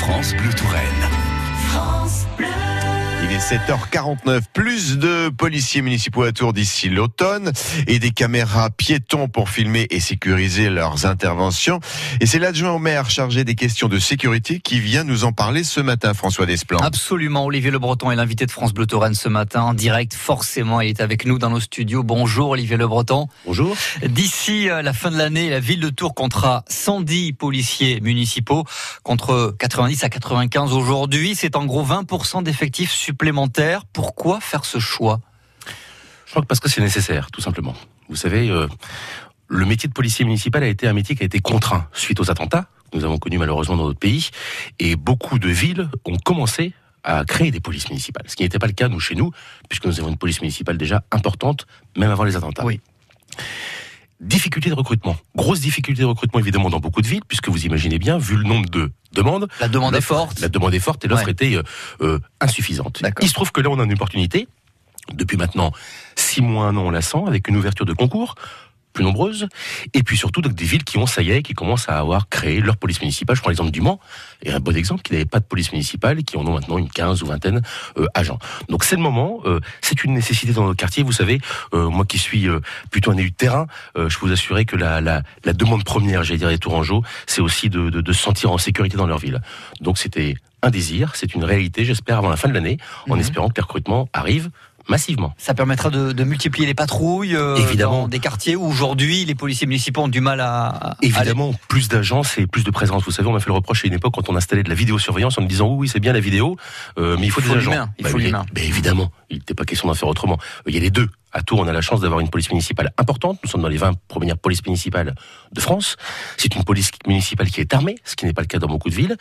France Bleu Touraine. France Bleu. Il est 7h49. Plus de policiers municipaux à Tours d'ici l'automne et des caméras piétons pour filmer et sécuriser leurs interventions. Et c'est l'adjoint au maire chargé des questions de sécurité qui vient nous en parler ce matin, François Desplan. Absolument. Olivier Le Breton est l'invité de France Bleu Touraine ce matin en direct. Forcément, il est avec nous dans nos studios. Bonjour Olivier Le Breton. Bonjour. D'ici euh, la fin de l'année, la ville de Tours comptera 110 policiers municipaux contre 90 à 95 aujourd'hui. C'est en gros 20% d'effectifs supplémentaires. Pourquoi faire ce choix? Je crois que parce que c'est nécessaire, tout simplement. Vous savez, euh, le métier de policier municipal a été un métier qui a été contraint suite aux attentats que nous avons connus malheureusement dans notre pays. Et beaucoup de villes ont commencé à créer des polices municipales. Ce qui n'était pas le cas, nous, chez nous, puisque nous avons une police municipale déjà importante, même avant les attentats. Oui. Difficulté de recrutement. Grosse difficulté de recrutement, évidemment, dans beaucoup de villes, puisque vous imaginez bien, vu le nombre de demandes. La demande est forte. La demande est forte et l'offre Ouais. était euh, euh, insuffisante. Il se trouve que là, on a une opportunité. Depuis maintenant six mois, un an, on la sent, avec une ouverture de concours plus nombreuses, et puis surtout donc, des villes qui ont, ça y est, qui commencent à avoir créé leur police municipale. Je prends l'exemple du Mans, et un bon exemple, qui n'avait pas de police municipale, et qui en ont maintenant une quinze ou vingtaine euh, agents. Donc c'est le moment, euh, c'est une nécessité dans notre quartier. Vous savez, euh, moi qui suis euh, plutôt un élu de terrain, euh, je peux vous assurer que la, la, la demande première, j'allais dire, des Tourangeaux, c'est aussi de, de, de se sentir en sécurité dans leur ville. Donc c'était un désir, c'est une réalité, j'espère, avant la fin de l'année, en Mhm. espérant que les recrutements arrivent massivement. Ça permettra de, de multiplier les patrouilles euh, Évidemment. dans des quartiers où aujourd'hui les policiers municipaux ont du mal à. Évidemment, plus d'agences et plus de présence. Vous savez, on m'a fait le reproche à une époque quand on installait de la vidéosurveillance en me disant oui, oui, c'est bien la vidéo, euh, mais il faut Il des faut agents. l'humain, il faut oui, l'humain. mais évidemment, il n'était pas question d'en faire autrement. Il y a les deux. À Tours, on a la chance d'avoir une police municipale importante. Nous sommes dans les 20 premières polices municipales de France. C'est une police municipale qui est armée, ce qui n'est pas le cas dans beaucoup de villes.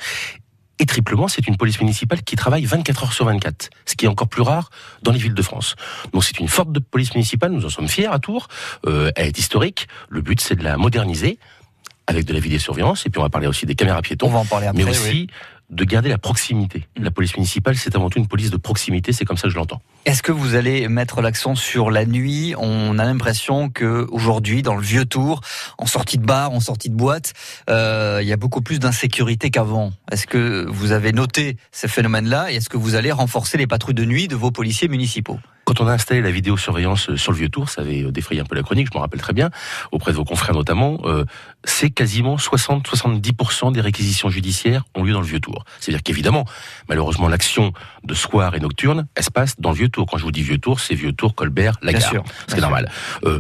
Et triplement, c'est une police municipale qui travaille 24 heures sur 24, ce qui est encore plus rare dans les villes de France. Donc c'est une forte de police municipale, nous en sommes fiers à Tours, euh, elle est historique, le but c'est de la moderniser avec de la vidéosurveillance, et puis on va parler aussi des caméras On piétons, va en parler après. mais aussi oui. De garder la proximité. Mm. La police municipale, c'est avant tout une police de proximité, c'est comme ça que je l'entends. Est-ce que vous allez mettre l'accent sur la nuit? On a l'impression que aujourd'hui, dans le vieux tour, en sortie de bar, en sortie de boîte, euh, il y a beaucoup plus d'insécurité qu'avant. Est-ce que vous avez noté ces phénomènes-là et est-ce que vous allez renforcer les patrouilles de nuit de vos policiers municipaux? Quand on a installé la vidéosurveillance euh, sur le vieux tour, ça avait euh, défrayé un peu la chronique, je m'en rappelle très bien, auprès de vos confrères notamment, euh, c'est quasiment 60-70% des réquisitions judiciaires ont lieu dans le vieux tour. C'est-à-dire qu'évidemment, malheureusement, l'action de soir et nocturne, elle se passe dans le vieux tour. Quand je vous dis vieux tour, c'est vieux tour, Colbert, la Bien gare. C'est normal. Euh,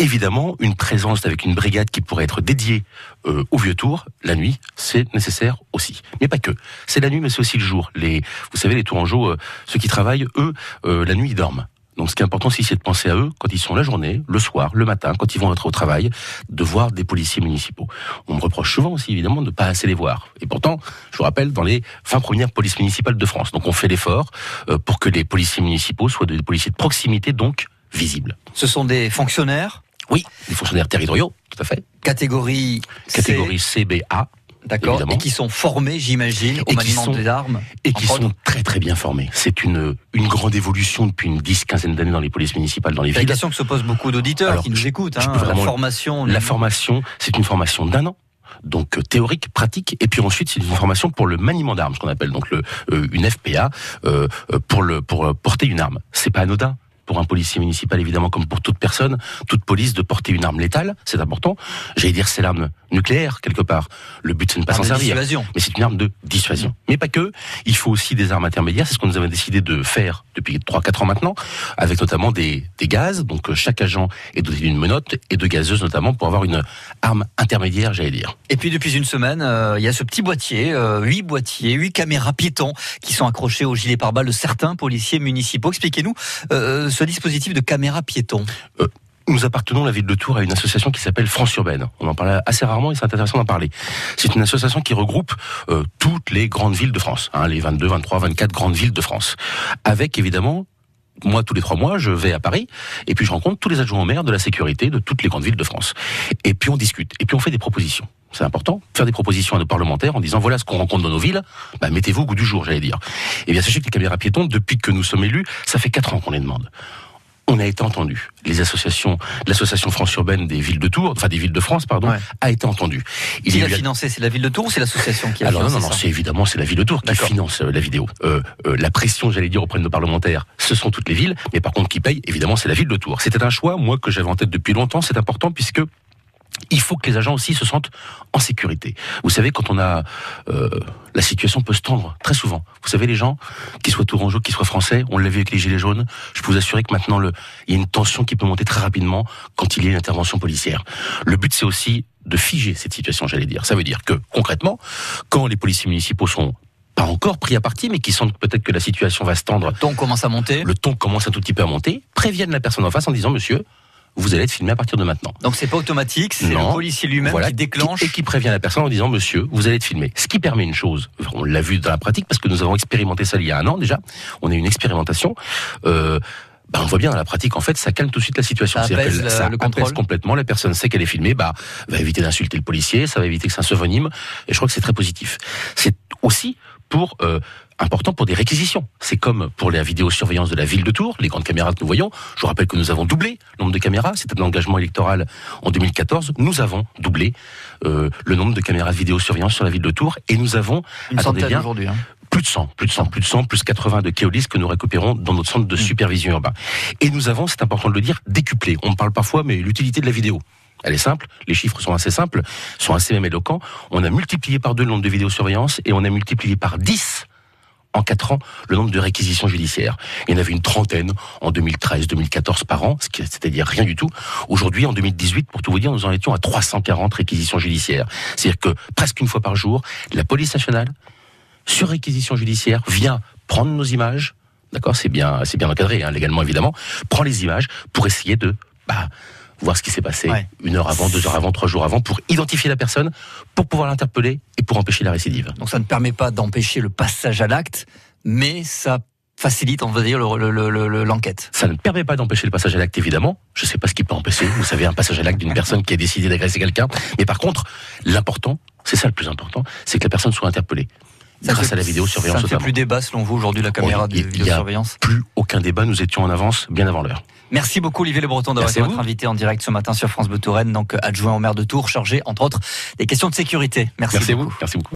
évidemment, une présence avec une brigade qui pourrait être dédiée euh, au vieux tour, la nuit, c'est nécessaire aussi. Mais pas que. C'est la nuit, mais c'est aussi le jour. Les, vous savez, les Tourangeaux, euh, ceux qui travaillent, eux, euh, la nuit, ils dorment. Donc ce qui est important aussi, c'est de penser à eux quand ils sont la journée, le soir, le matin, quand ils vont être au travail, de voir des policiers municipaux. On me reproche souvent aussi, évidemment, de ne pas assez les voir. Et pourtant, je vous rappelle, dans les 20 premières polices municipales de France. Donc on fait l'effort euh, pour que les policiers municipaux soient des policiers de proximité, donc visibles. Ce sont des fonctionnaires, Oui, des fonctionnaires territoriaux, tout à fait. catégorie C, Catégorie CBA, d'accord, et qui sont formés, j'imagine, au maniement sont- des armes. et qui sont très très bien formés. C'est une, une grande évolution depuis une dix, quinzaine d'années dans les polices municipales, dans les C'est villes. question que se posent beaucoup d'auditeurs qui nous écoutent. hein, la formation, La formation, c'est une formation d'un an. Donc euh, théorique, pratique, et puis ensuite c'est une formation pour le maniement d'armes, ce qu'on appelle donc le, euh, une FPA euh, euh, pour le pour euh, porter une arme. C'est pas anodin pour un policier municipal évidemment comme pour toute personne, toute police de porter une arme létale, c'est important. J'allais dire c'est l'arme nucléaire quelque part. Le but c'est de ne pas Arme s'en de servir. dissuasion. mais c'est une arme de dissuasion. Mais pas que, il faut aussi des armes intermédiaires, c'est ce que nous avons décidé de faire depuis 3-4 ans maintenant, avec notamment des, des gaz, donc euh, chaque agent est doté d'une menotte et de gazeuses notamment pour avoir une arme intermédiaire, j'allais dire. Et puis depuis une semaine, euh, il y a ce petit boîtier, euh, huit boîtiers, huit caméras piétons qui sont accrochés au gilet pare-balles de certains policiers municipaux. Expliquez-nous euh, ce dispositif de caméras piétons. Nous appartenons, la ville de Tours, à une association qui s'appelle France Urbaine. On en parle assez rarement et c'est intéressant d'en parler. C'est une association qui regroupe euh, toutes les grandes villes de France, hein, les 22, 23, 24 grandes villes de France, avec évidemment moi, tous les trois mois, je vais à Paris et puis je rencontre tous les adjoints au maire de la sécurité de toutes les grandes villes de France. Et puis on discute et puis on fait des propositions. C'est important, faire des propositions à nos parlementaires en disant voilà ce qu'on rencontre dans nos villes, bah, mettez-vous au goût du jour, j'allais dire. Et bien sachez que les caméras piétons, depuis que nous sommes élus, ça fait quatre ans qu'on les demande. on a été entendu. Les associations, l'association France urbaine des villes de Tours, enfin des villes de France, pardon, Ouais. a été entendue. Il Qui l'a financé C'est la ville de Tours ou c'est l'association qui a alors non, financé non, non, c'est évidemment c'est la ville de Tours qui finance euh, la vidéo. Euh, euh, la pression, j'allais dire auprès de nos parlementaires, ce sont toutes les villes, mais par contre qui paye, évidemment, c'est la ville de Tours. C'était un choix, moi, que j'avais en tête depuis longtemps. C'est important puisque il faut que les agents aussi se sentent en sécurité. Vous savez, quand on a euh, la situation peut se tendre très souvent. Vous savez, les gens, qu'ils soient tourangeaux, qu'ils soient français, on l'a vu avec les gilets jaunes. Je peux vous assurer que maintenant, le, il y a une tension qui peut monter très rapidement quand il y a une intervention policière. Le but, c'est aussi de figer cette situation, j'allais dire. Ça veut dire que concrètement, quand les policiers municipaux sont pas encore pris à partie, mais qui sentent peut-être que la situation va se tendre Le ton commence à monter. le ton commence un tout petit peu à monter, préviennent la personne en face en disant Monsieur, vous allez être filmé à partir de maintenant. Donc c'est pas automatique, c'est le policier lui-même Voilà, qui déclenche. et qui prévient la personne en disant Monsieur, vous allez être filmé. Ce qui permet une chose, on l'a vu dans la pratique parce que nous avons expérimenté ça il y a un an déjà. On a eu une expérimentation. Euh, bah, on voit bien dans la pratique, en fait, ça calme tout de suite la situation. Ça apaise que le- ça le apaise contrôle. complètement. La personne sait qu'elle est filmée, bah, va éviter d'insulter le policier, ça va éviter que ça se venime. Et je crois que c'est très positif. C'est aussi pour euh, important pour des réquisitions. C'est comme pour la vidéosurveillance de la ville de Tours, les grandes caméras que nous voyons. Je vous rappelle que nous avons doublé le nombre de caméras. C'était un engagement électoral en 2014. Nous avons doublé euh, le nombre de caméras de vidéosurveillance sur la ville de Tours et nous avons Une centaine bien, aujourd'hui. hein. plus de 100, plus de 100, plus de 100, plus 80 de Keolis que nous récupérons dans notre centre de supervision urbain. Et nous avons, c'est important de le dire, décuplé. On parle parfois, mais l'utilité de la vidéo. Elle est simple, les chiffres sont assez simples, sont assez même éloquents. On a multiplié par deux le nombre de vidéosurveillance et on a multiplié par 10 en 4 ans le nombre de réquisitions judiciaires. Il y en avait une trentaine en 2013, 2014 par an, c'est-à-dire rien du tout. Aujourd'hui, en 2018, pour tout vous dire, nous en étions à 340 réquisitions judiciaires. C'est-à-dire que presque une fois par jour, la police nationale, sur réquisition judiciaire, vient prendre nos images, d'accord, c'est bien, bien encadré, hein, légalement évidemment, prend les images pour essayer de bah, voir ce qui s'est passé Ouais. une heure avant, deux heures avant, trois jours avant, pour identifier la personne, pour pouvoir l'interpeller et pour empêcher la récidive. Donc ça ne permet pas d'empêcher le passage à l'acte, mais ça facilite, on va dire, le- le- le- le- l'enquête. Ça ne permet pas d'empêcher le passage à l'acte, évidemment. Je ne sais pas ce qui peut empêcher. Vous savez, un passage à l'acte d'une personne qui a décidé d'agresser quelqu'un. Mais par contre, l'important, c'est ça le plus important, c'est que la personne soit interpellée. Ça grâce fait- à la vidéosurveillance Ça ne fait plus débat selon vous aujourd'hui la caméra de a- vidéosurveillance. Plus aucun débat, nous étions en avance bien avant l'heure. Merci beaucoup Olivier Le Breton d'avoir été notre invité en direct ce matin sur France Bleu Touraine, donc adjoint au maire de Tours, chargé entre autres des questions de sécurité. Merci, Merci beaucoup. vous. Merci beaucoup.